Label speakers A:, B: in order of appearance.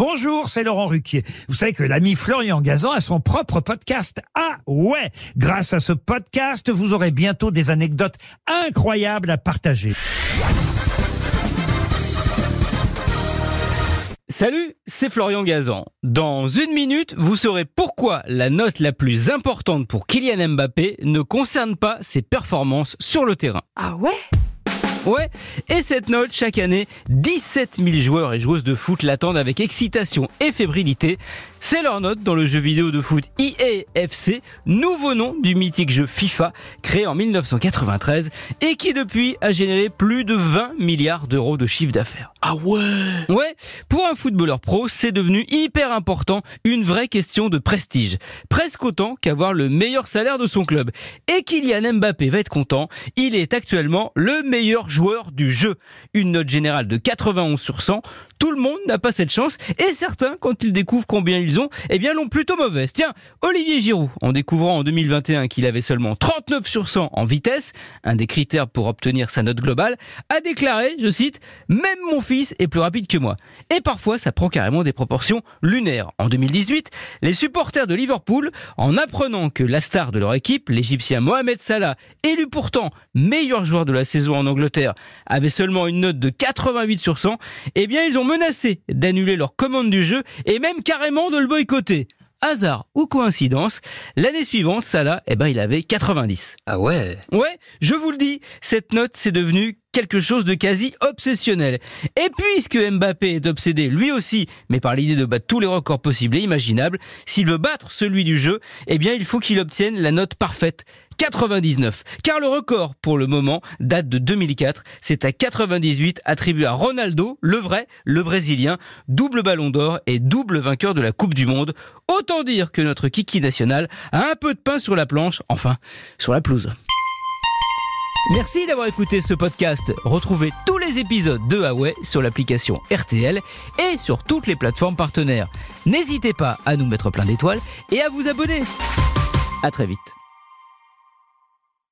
A: Bonjour, c'est Laurent Ruquier. Vous savez que l'ami Florian Gazan a son propre podcast. Ah ouais Grâce à ce podcast, vous aurez bientôt des anecdotes incroyables à partager.
B: Salut, c'est Florian Gazan. Dans une minute, vous saurez pourquoi la note la plus importante pour Kylian Mbappé ne concerne pas ses performances sur le terrain.
C: Ah ouais?
B: Ouais, et cette note, chaque année, 17 000 joueurs et joueuses de foot l'attendent avec excitation et fébrilité. C'est leur note dans le jeu vidéo de foot EAFC, nouveau nom du mythique jeu FIFA, créé en 1993 et qui depuis a généré plus de 20 milliards d'euros de chiffre d'affaires.
D: Ah ouais
B: Ouais, pour un footballeur pro, c'est devenu hyper important, une vraie question de prestige. Presque autant qu'avoir le meilleur salaire de son club. Et Kylian Mbappé va être content, il est actuellement le meilleur joueur du jeu. Une note générale de 91 sur 100, tout le monde n'a pas cette chance et certains, quand ils découvrent combien ils ont, eh bien l'ont plutôt mauvaise. Tiens, Olivier Giroud, en découvrant en 2021 qu'il avait seulement 39 sur 100 en vitesse, un des critères pour obtenir sa note globale, a déclaré, je cite, même mon fils est plus rapide que moi. Et parfois, ça prend carrément des proportions lunaires. En 2018, les supporters de Liverpool, en apprenant que la star de leur équipe, l'Égyptien Mohamed Salah, élu pourtant meilleur joueur de la saison en Angleterre, avait seulement une note de 88 sur 100, eh bien ils ont menacé d'annuler leur commande du jeu et même carrément de le boycotter. Hasard ou coïncidence, l'année suivante, Salah, eh ben, il avait 90.
D: Ah ouais
B: Ouais, je vous le dis, cette note, c'est devenu quelque chose de quasi obsessionnel. Et puisque Mbappé est obsédé lui aussi, mais par l'idée de battre tous les records possibles et imaginables, s'il veut battre celui du jeu, eh bien il faut qu'il obtienne la note parfaite. 99. Car le record, pour le moment, date de 2004. C'est à 98 attribué à Ronaldo, le vrai, le brésilien, double ballon d'or et double vainqueur de la Coupe du Monde. Autant dire que notre kiki national a un peu de pain sur la planche, enfin, sur la pelouse. Merci d'avoir écouté ce podcast. Retrouvez tous les épisodes de Huawei sur l'application RTL et sur toutes les plateformes partenaires. N'hésitez pas à nous mettre plein d'étoiles et à vous abonner. À très vite.